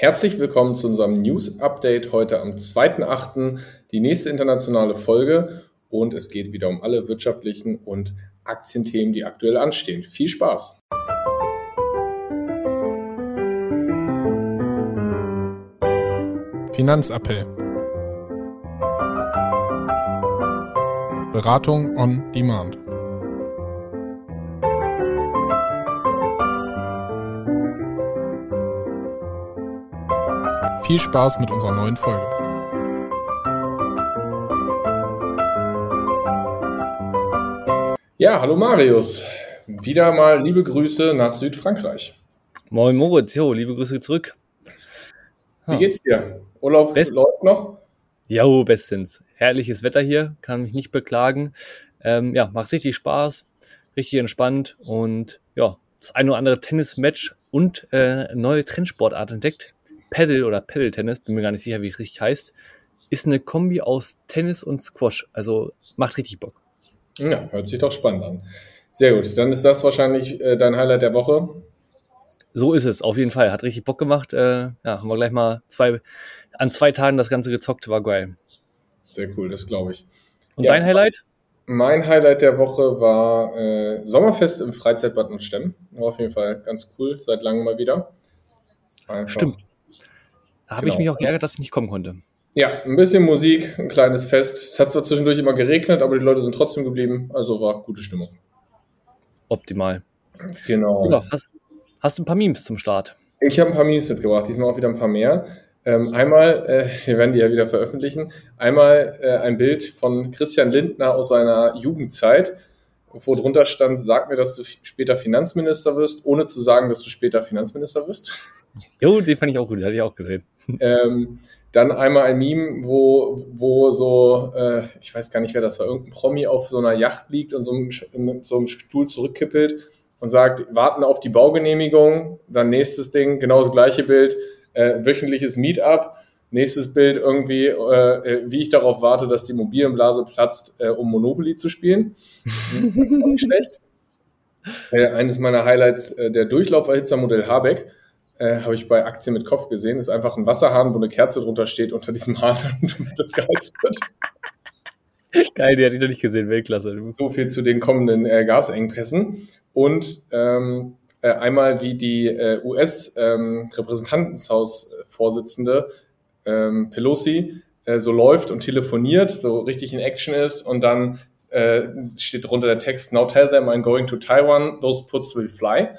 Herzlich willkommen zu unserem News Update heute am 2.8., die nächste internationale Folge und es geht wieder um alle wirtschaftlichen und Aktienthemen, die aktuell anstehen. Viel Spaß! Finanzappell Beratung on Demand Viel Spaß mit unserer neuen Folge. Ja, hallo Marius. Wieder mal liebe Grüße nach Südfrankreich. Moin Moritz, jo, liebe Grüße zurück. Wie geht's dir? Urlaub Best läuft noch? Jo, bestens. Herrliches Wetter hier, kann mich nicht beklagen. Ähm, ja, macht richtig Spaß, richtig entspannt und ja, das ein oder andere Tennismatch und äh, neue Trendsportart entdeckt. Paddle oder Paddle-Tennis, bin mir gar nicht sicher, wie es richtig heißt, ist eine Kombi aus Tennis und Squash. Also macht richtig Bock. Ja, hört sich doch spannend an. Sehr gut, dann ist das wahrscheinlich äh, dein Highlight der Woche. So ist es, auf jeden Fall. Hat richtig Bock gemacht. Äh, ja, haben wir gleich mal zwei, an zwei Tagen das Ganze gezockt, war geil. Sehr cool, das glaube ich. Und Ja. dein Highlight? Mein Highlight der Woche war äh, Sommerfest im Freizeitbad und Stemmen. War auf jeden Fall ganz cool, seit langem mal wieder. Einfach- Stimmt. Da habe ich Genau. mich auch geärgert, dass ich nicht kommen konnte. Ja, ein bisschen Musik, ein kleines Fest. Es hat zwar zwischendurch immer geregnet, aber die Leute sind trotzdem geblieben. Also war gute Stimmung. Optimal. Genau. Ja, hast, hast du ein paar Memes zum Start? Ich habe ein paar Memes mitgebracht, diesmal auch wieder ein paar mehr. Ähm, einmal, äh, wir werden die ja wieder veröffentlichen, einmal äh, ein Bild von Christian Lindner aus seiner Jugendzeit, wo drunter stand, sag mir, dass du später Finanzminister wirst, ohne zu sagen, dass du später Finanzminister wirst. Jo, den fand ich auch gut, den hatte ich auch gesehen. Ähm, dann einmal ein Meme, wo, wo so, äh, ich weiß gar nicht, wer das war, irgendein Promi auf so einer Yacht liegt und so einem, mit so einem Stuhl zurückkippelt und sagt, warten auf die Baugenehmigung. Dann nächstes Ding, genau das gleiche Bild, äh, wöchentliches Meetup. Nächstes Bild irgendwie, äh, äh, wie ich darauf warte, dass die Immobilienblase platzt, äh, um Monopoly zu spielen. Auch nicht schlecht. Äh, eines meiner Highlights, äh, der Durchlauferhitzermodell Habeck, äh, habe ich bei Aktien mit Kopf gesehen. Ist einfach ein Wasserhahn, wo eine Kerze drunter steht, unter diesem Hahn, damit das geheizt wird. Geil, die hatte ich noch nicht gesehen, Weltklasse. So viel zu den kommenden äh, Gasengpässen. Und ähm, äh, einmal wie die äh, US-Repräsentantenhaus-Vorsitzende ähm, Pelosi äh, so läuft und telefoniert, so richtig in Action ist und dann äh, steht drunter der Text, Now tell them I'm going to Taiwan, those puts will fly.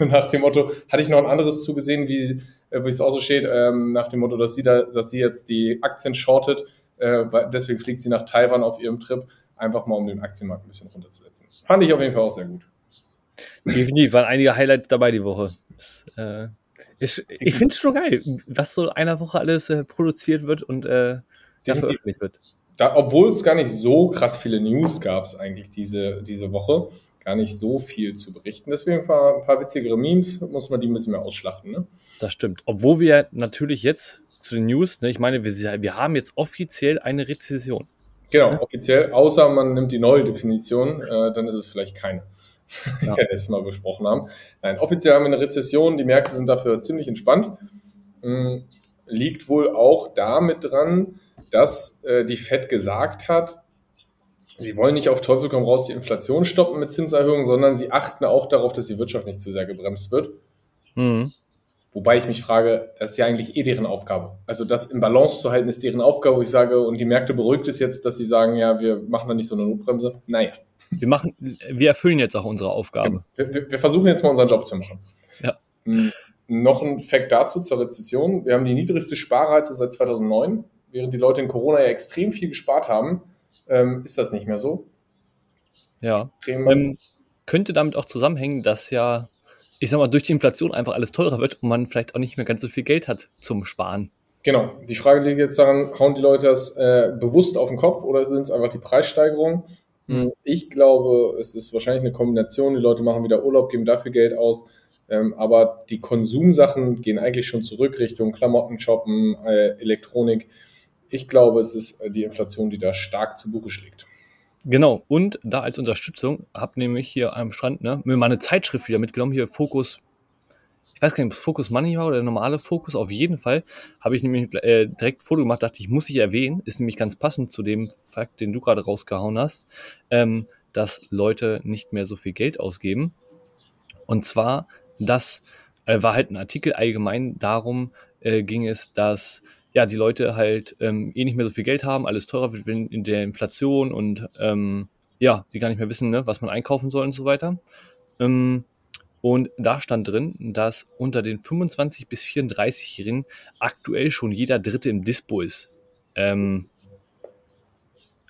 nach dem Motto, hatte ich noch ein anderes zugesehen, wie, äh, wie es auch so steht, ähm, nach dem Motto, dass sie da, dass sie jetzt die Aktien shortet, äh, deswegen fliegt sie nach Taiwan auf ihrem Trip, einfach mal um den Aktienmarkt ein bisschen runterzusetzen. Fand ich auf jeden Fall auch sehr gut. Definitiv, waren einige Highlights dabei die Woche. Das, äh, ist, ich finde es schon geil, was so in einer Woche alles äh, produziert wird und äh, ja, veröffentlicht wird. Da, obwohl es gar nicht so krass viele News gab es eigentlich diese, diese Woche, gar nicht so viel zu berichten. Deswegen ein paar, ein paar witzigere Memes, muss man die ein bisschen mehr ausschlachten. Ne? Das stimmt. Obwohl wir natürlich jetzt zu den News, ne, ich meine, wir, wir haben jetzt offiziell eine Rezession. Genau, offiziell, außer man nimmt die neue Definition, äh, dann ist es vielleicht keine. Ja. Wir es mal besprochen haben. Nein, offiziell haben wir eine Rezession, die Märkte sind dafür ziemlich entspannt. Hm, liegt wohl auch damit dran, dass äh, die Fed gesagt hat, sie wollen nicht auf Teufel komm raus die Inflation stoppen mit Zinserhöhungen, sondern sie achten auch darauf, dass die Wirtschaft nicht zu sehr gebremst wird. Mhm. Wobei ich mich frage, das ist ja eigentlich eh deren Aufgabe. Also das im Balance zu halten, ist deren Aufgabe, wo ich sage, und die Märkte beruhigt es jetzt, dass sie sagen, ja, wir machen da nicht so eine Notbremse. Naja, Wir machen, wir erfüllen jetzt auch unsere Aufgabe. wir, wir- wir versuchen jetzt mal unseren Job zu machen. Ja. Hm, Noch ein Fact dazu zur Rezession. Wir haben die niedrigste Sparrate seit 2009. Während die Leute in Corona ja extrem viel gespart haben, ähm, ist das nicht mehr so. Ja. Ähm, könnte damit auch zusammenhängen, dass ja, ich sag mal, durch die Inflation einfach alles teurer wird und man vielleicht auch nicht mehr ganz so viel Geld hat zum Sparen. Genau. Die Frage liegt jetzt daran, hauen die Leute das äh, bewusst auf den Kopf oder sind es einfach die Preissteigerungen? Mhm. Ich glaube, es ist wahrscheinlich eine Kombination. Die Leute machen wieder Urlaub, geben dafür Geld aus. Ähm, aber die Konsumsachen gehen eigentlich schon zurück Richtung Klamotten, Shoppen, äh, Elektronik. Ich glaube, es ist äh, die Inflation, die da stark zu Buche schlägt. Genau, und da als Unterstützung habe nämlich hier am Strand ne, mir mal eine Zeitschrift wieder mitgenommen, hier Fokus ich weiß gar nicht, ob es Focus Money war oder der normale Fokus, auf jeden Fall habe ich nämlich äh, direkt ein Foto gemacht, dachte ich, muss ich erwähnen, ist nämlich ganz passend zu dem Fakt, den du gerade rausgehauen hast, ähm, dass Leute nicht mehr so viel Geld ausgeben. Und zwar, das äh, war halt ein Artikel allgemein darum, äh, ging es, dass ja die Leute halt ähm, eh nicht mehr so viel Geld haben, alles teurer wird in der Inflation und ähm, ja, sie gar nicht mehr wissen, ne, was man einkaufen soll und so weiter. Ähm, und da stand drin, dass unter den 25 bis 34-Jährigen aktuell schon jeder Dritte im Dispo ist. Ähm,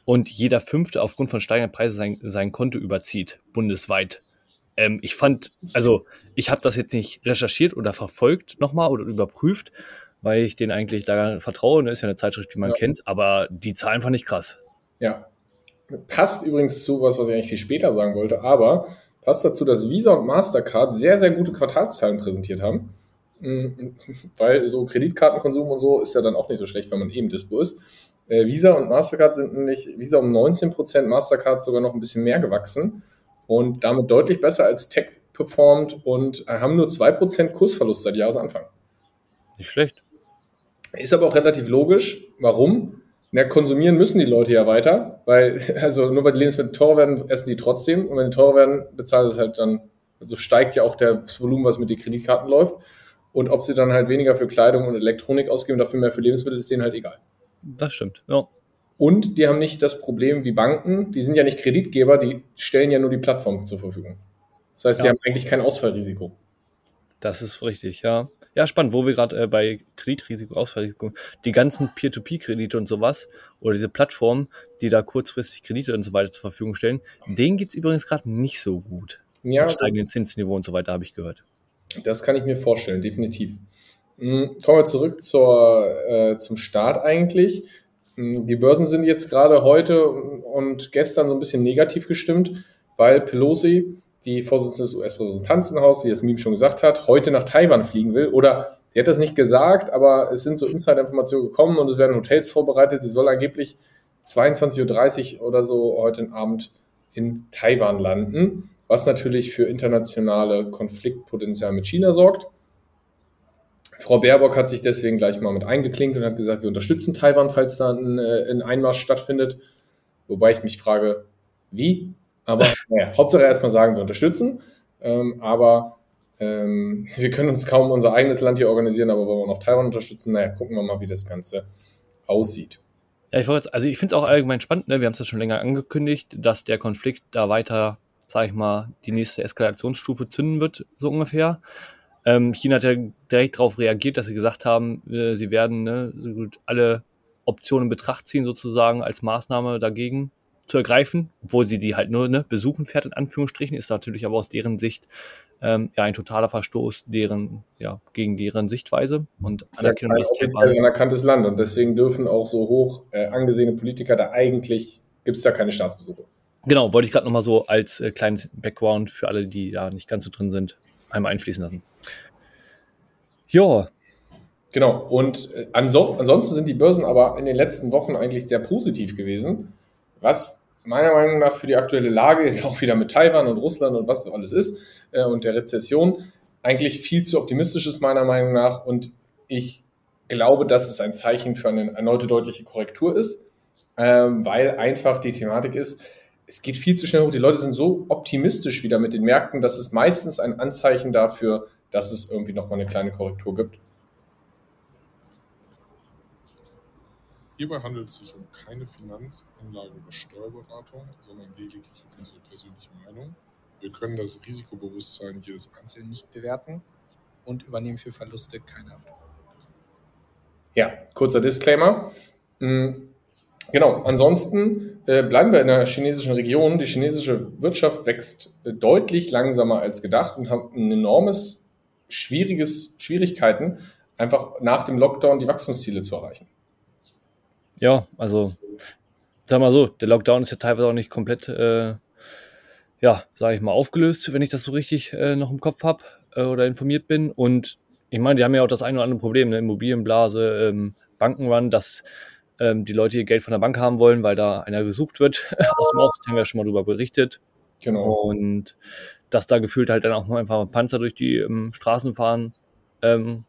und jeder Fünfte aufgrund von steigenden Preisen sein, sein Konto überzieht, bundesweit. Ähm, ich fand, also ich habe das jetzt nicht recherchiert oder verfolgt nochmal oder überprüft, weil ich den eigentlich da vertraue. Ne? Ist ja eine Zeitschrift, die man ja. kennt, aber die Zahlen fand ich krass. Ja. Passt übrigens zu was, was ich eigentlich viel später sagen wollte, aber passt dazu, dass Visa und Mastercard sehr, sehr gute Quartalszahlen präsentiert haben. Mm, weil so Kreditkartenkonsum und so ist ja dann auch nicht so schlecht, wenn man eben Dispo ist. Äh, Visa und Mastercard sind nämlich, Visa um 19%, Mastercard sogar noch ein bisschen mehr gewachsen und damit deutlich besser als Tech performt und haben nur 2% Kursverlust seit Jahresanfang. Nicht schlecht. Ist aber auch relativ logisch. Warum? Na, konsumieren müssen die Leute ja weiter, weil, also nur weil die Lebensmittel teurer werden, essen die trotzdem. Und wenn die teurer werden, bezahlen sie es halt dann, also steigt ja auch das Volumen, was mit den Kreditkarten läuft. Und ob sie dann halt weniger für Kleidung und Elektronik ausgeben, dafür mehr für Lebensmittel, ist denen halt egal. Das stimmt, ja. Und die haben nicht das Problem wie Banken, die sind ja nicht Kreditgeber, die stellen ja nur die Plattform zur Verfügung. Das heißt, ja. die haben eigentlich kein Ausfallrisiko. Das ist richtig, ja. Ja, spannend, wo wir gerade äh, bei Kreditrisiko, Ausfallrisiko, die ganzen Peer-to-Peer-Kredite und sowas oder diese Plattformen, die da kurzfristig Kredite und so weiter zur Verfügung stellen, denen geht's übrigens gerade nicht so gut. Ja. Mit steigenden Zinsniveau und so weiter, habe ich gehört. Das kann ich mir vorstellen, definitiv. Hm, kommen wir zurück zur, äh, zum Start eigentlich. Hm, die Börsen sind jetzt gerade heute und gestern so ein bisschen negativ gestimmt, weil Pelosi die Vorsitzende des US-Repräsentantenhauses, wie das Meme schon gesagt hat, heute nach Taiwan fliegen will. Oder sie hat das nicht gesagt, aber es sind so Insider-Informationen gekommen und es werden Hotels vorbereitet. Sie soll angeblich 22.30 Uhr oder so heute Abend in Taiwan landen, was natürlich für internationale Konfliktpotenzial mit China sorgt. Frau Baerbock hat sich deswegen gleich mal mit eingeklinkt und hat gesagt, wir unterstützen Taiwan, falls da ein, äh, ein Einmarsch stattfindet. Wobei ich mich frage, wie? Aber naja, Hauptsache erstmal sagen, wir unterstützen. Ähm, aber ähm, wir können uns kaum unser eigenes Land hier organisieren, aber wollen wir noch Taiwan unterstützen? Naja, gucken wir mal, wie das Ganze aussieht. Ja, ich wollte, also ich finde es auch allgemein spannend, ne? wir haben es ja schon länger angekündigt, dass der Konflikt da weiter, sag ich mal, die nächste Eskalationsstufe zünden wird, so ungefähr. Ähm, China hat ja direkt darauf reagiert, dass sie gesagt haben, äh, sie werden ne, so gut alle Optionen in Betracht ziehen, sozusagen als Maßnahme dagegen zu ergreifen, obwohl sie die halt nur ne, besuchen fährt, in Anführungsstrichen, ist natürlich aber aus deren Sicht ähm, ja ein totaler Verstoß deren, ja, gegen deren Sichtweise und Anerkennung des offiziell anerkanntes Land und deswegen dürfen auch so hoch äh, angesehene Politiker da eigentlich, gibt es da keine Staatsbesuche. Genau, wollte ich gerade nochmal so als äh, kleines Background für alle, die da nicht ganz so drin sind, einmal einfließen lassen. Ja. Genau, und äh, ansonsten sind die Börsen aber in den letzten Wochen eigentlich sehr positiv gewesen, was meiner Meinung nach für die aktuelle Lage, jetzt auch wieder mit Taiwan und Russland und was alles ist äh, und der Rezession, eigentlich viel zu optimistisch ist, meiner Meinung nach. Und ich glaube, dass es ein Zeichen für eine erneute deutliche Korrektur ist, ähm, weil einfach die Thematik ist, es geht viel zu schnell hoch. Die Leute sind so optimistisch wieder mit den Märkten, dass es meistens ein Anzeichen dafür, dass es irgendwie nochmal eine kleine Korrektur gibt. Hierbei handelt es sich um keine Finanzanlage oder Steuerberatung, sondern lediglich unsere persönliche Meinung. Wir können das Risikobewusstsein jedes Einzelnen nicht bewerten und übernehmen für Verluste keine Haftung. Ja, kurzer Disclaimer. Hm, genau, ansonsten äh, bleiben wir in der chinesischen Region. Die chinesische Wirtschaft wächst äh, deutlich langsamer als gedacht und hat ein enormes, schwieriges Schwierigkeiten, einfach nach dem Lockdown die Wachstumsziele zu erreichen. Ja, also sag mal so, der Lockdown ist ja teilweise auch nicht komplett, äh, ja, sage ich mal, aufgelöst, wenn ich das so richtig äh, noch im Kopf habe äh, oder informiert bin. Und ich meine, die haben ja auch das eine oder andere Problem, eine Immobilienblase, ähm, Bankenrun, dass ähm, die Leute ihr Geld von der Bank haben wollen, weil da einer gesucht wird aus dem Ausland, haben wir ja schon mal darüber berichtet. Genau. Und dass da gefühlt halt dann auch einfach Panzer durch die ähm, Straßen fahren, ähm,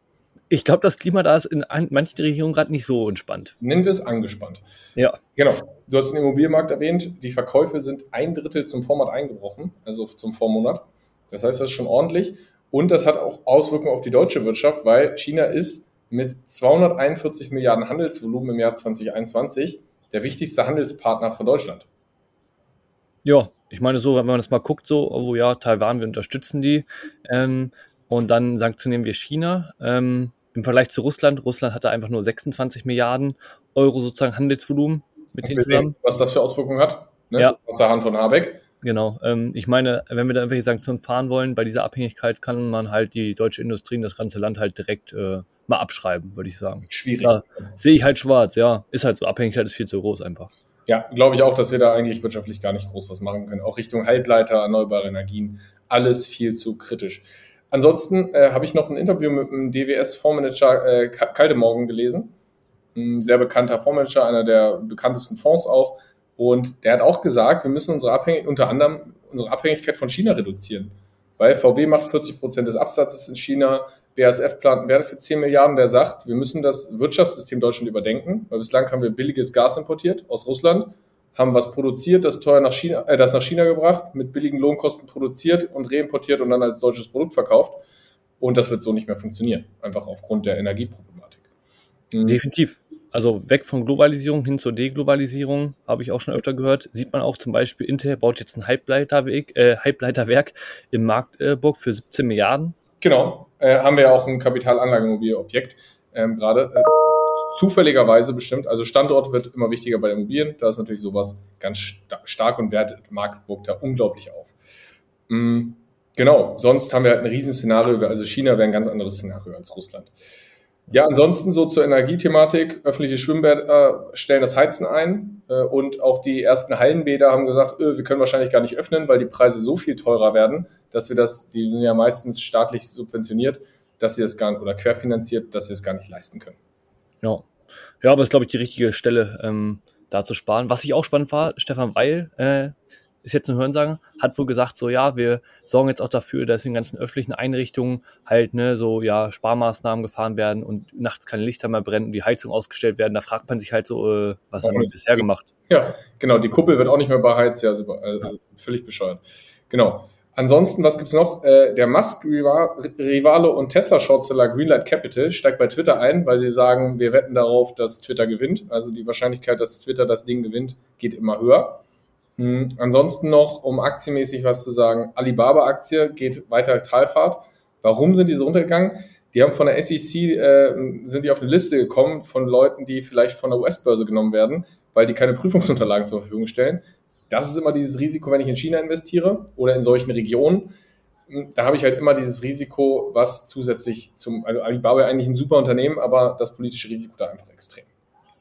ich glaube, das Klima da ist in manchen Regionen gerade nicht so entspannt. Nennen wir es angespannt. Ja. Genau. Du hast den Immobilienmarkt erwähnt. Die Verkäufe sind ein Drittel zum Vormonat eingebrochen, also zum Vormonat. Das heißt, das ist schon ordentlich. Und das hat auch Auswirkungen auf die deutsche Wirtschaft, weil China ist mit 241 Milliarden Handelsvolumen im Jahr 2021 der wichtigste Handelspartner von Deutschland. Ja, ich meine so, wenn man das mal guckt, so, oh ja, Taiwan, wir unterstützen die. Ähm, und dann sanktionieren wir China. Ähm, Im Vergleich zu Russland, Russland hatte einfach nur 26 Milliarden Euro sozusagen Handelsvolumen mit denen zusammen. was das für Auswirkungen hat, ne? ja. aus der Hand von Habeck. Genau. Ähm, ich meine, wenn wir da irgendwelche Sanktionen fahren wollen, bei dieser Abhängigkeit kann man halt die deutsche Industrie und das ganze Land halt direkt äh, mal abschreiben, würde ich sagen. Schwierig. Da sehe ich halt schwarz, ja. Ist halt so. Abhängigkeit ist viel zu groß einfach. Ja, glaube ich auch, dass wir da eigentlich wirtschaftlich gar nicht groß was machen können. Auch Richtung Halbleiter, erneuerbare Energien, alles viel zu kritisch. Ansonsten äh, habe ich noch ein Interview mit dem DWS-Fondsmanager äh, Kalte Morgen gelesen. Ein sehr bekannter Fondsmanager, einer der bekanntesten Fonds auch. Und der hat auch gesagt, wir müssen unsere Abhängigkeit, unter anderem unsere Abhängigkeit von China reduzieren. Weil VW macht 40 Prozent des Absatzes in China, BASF plant einen Wert für 10 Milliarden, der sagt, wir müssen das Wirtschaftssystem Deutschland überdenken, weil bislang haben wir billiges Gas importiert aus Russland, haben was produziert, das teuer nach China, äh, das nach China gebracht, mit billigen Lohnkosten produziert und reimportiert und dann als deutsches Produkt verkauft. Und das wird so nicht mehr funktionieren, einfach aufgrund der Energieproblematik. Mhm. Definitiv. Also weg von Globalisierung hin zur Deglobalisierung, habe ich auch schon öfter gehört. Sieht man auch zum Beispiel, Intel baut jetzt ein Halbleiterwerk, äh, Halbleiterwerk in Magdeburg für 17 Milliarden. Genau, äh, haben wir ja auch ein Kapitalanlageimmobilienobjekt ähm, gerade. Äh, zufälligerweise bestimmt, also Standort wird immer wichtiger bei Immobilien. Da ist natürlich sowas ganz sta stark und wertet Magdeburg da unglaublich auf. Mhm. Genau, sonst haben wir halt ein Riesenszenario, also China wäre ein ganz anderes Szenario als Russland. Ja, ansonsten so zur Energiethematik. Öffentliche Schwimmbäder äh, stellen das Heizen ein äh, und auch die ersten Hallenbäder haben gesagt, öh, wir können wahrscheinlich gar nicht öffnen, weil die Preise so viel teurer werden, dass wir das, die sind ja meistens staatlich subventioniert, dass sie das gar nicht, oder querfinanziert, dass sie es gar nicht leisten können. Ja, ja aber das ist, glaube ich, die richtige Stelle, ähm, da zu sparen. Was ich auch spannend war, Stefan Weil, äh, ist jetzt ein Hörensagen, hat wohl gesagt, so ja, wir sorgen jetzt auch dafür, dass in ganzen öffentlichen Einrichtungen halt ne, so ja Sparmaßnahmen gefahren werden und nachts keine Lichter mehr brennen und die Heizung ausgestellt werden. Da fragt man sich halt so, äh, was haben wir bisher gemacht? Ja, genau, die Kuppel wird auch nicht mehr beheizt, ja, super, also völlig bescheuert. Genau. Ansonsten, was gibt's noch? Äh, der Musk-Rivale und Tesla-Shortseller Greenlight Capital steigt bei Twitter ein, weil sie sagen, wir wetten darauf, dass Twitter gewinnt. Also die Wahrscheinlichkeit, dass Twitter das Ding gewinnt, geht immer höher. Hm, ansonsten noch, um aktienmäßig was zu sagen, Alibaba-Aktie geht weiter Talfahrt. Warum sind die so runtergegangen? Die haben von der SEC, äh, sind die auf eine Liste gekommen von Leuten, die vielleicht von der US-Börse genommen werden, weil die keine Prüfungsunterlagen zur Verfügung stellen. Das ist immer dieses Risiko, wenn ich in China investiere oder in solchen Regionen. Hm, da habe ich halt immer dieses Risiko, was zusätzlich zum, also Alibaba eigentlich ein super Unternehmen, aber das politische Risiko da einfach extrem.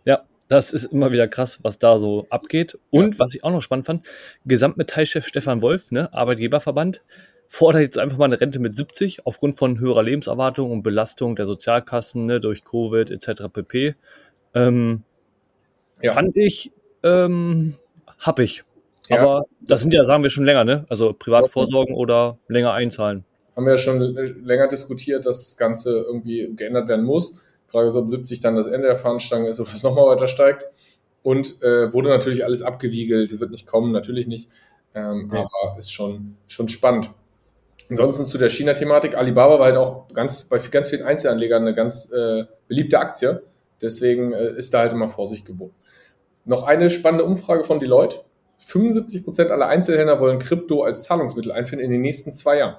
Ja, das ist immer wieder krass, was da so abgeht. Und ja. was ich auch noch spannend fand, Gesamtmetallchef Stefan Wolf, ne, Arbeitgeberverband, fordert jetzt einfach mal eine Rente mit 70 aufgrund von höherer Lebenserwartung und Belastung der Sozialkassen ne, durch Covid etc. pp. Ähm, ja. Fand ich ähm, happig. Ja. Aber das sind ja, sagen wir schon länger, ne? Also Privatvorsorgen oder länger einzahlen. Haben wir ja schon länger diskutiert, dass das Ganze irgendwie geändert werden muss. Frage ist, ob 70 dann das Ende der Fahnenstange ist oder es nochmal weiter steigt. Und äh, wurde natürlich alles abgewiegelt. Es wird nicht kommen, natürlich nicht. Ähm, ja. Aber ist schon, schon spannend. Ansonsten zu der China-Thematik. Alibaba war halt auch ganz, bei ganz vielen Einzelanlegern eine ganz äh, beliebte Aktie. Deswegen äh, ist da halt immer Vorsicht geboten. Noch eine spannende Umfrage von Deloitte. 75 Prozent aller Einzelhändler wollen Krypto als Zahlungsmittel einführen in den nächsten zwei Jahren.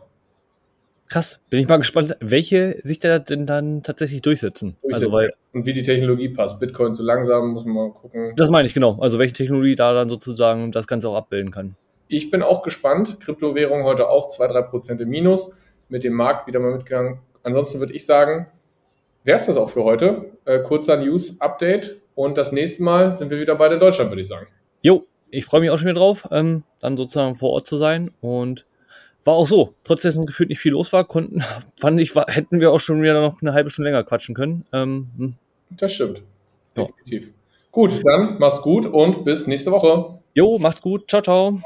Krass, bin ich mal gespannt, welche sich da denn dann tatsächlich durchsetzen. durchsetzen. Also weil, und wie die Technologie passt. Bitcoin zu langsam, muss man mal gucken. Das meine ich genau. Also welche Technologie da dann sozusagen das Ganze auch abbilden kann. Ich bin auch gespannt. Kryptowährung heute auch 2-3% im Minus. Mit dem Markt wieder mal mitgegangen. Ansonsten würde ich sagen, wäre es das auch für heute. Äh, kurzer News-Update. Und das nächste Mal sind wir wieder bei in Deutschland, würde ich sagen. Jo, ich freue mich auch schon wieder drauf, ähm, dann sozusagen vor Ort zu sein. Und war auch so. Trotzdem gefühlt nicht viel los war, konnten, fand ich, war, hätten wir auch schon wieder noch eine halbe Stunde länger quatschen können. Ähm, hm. das stimmt. Definitiv. Gut, dann mach's gut und bis nächste Woche. Jo, macht's gut. Ciao, ciao.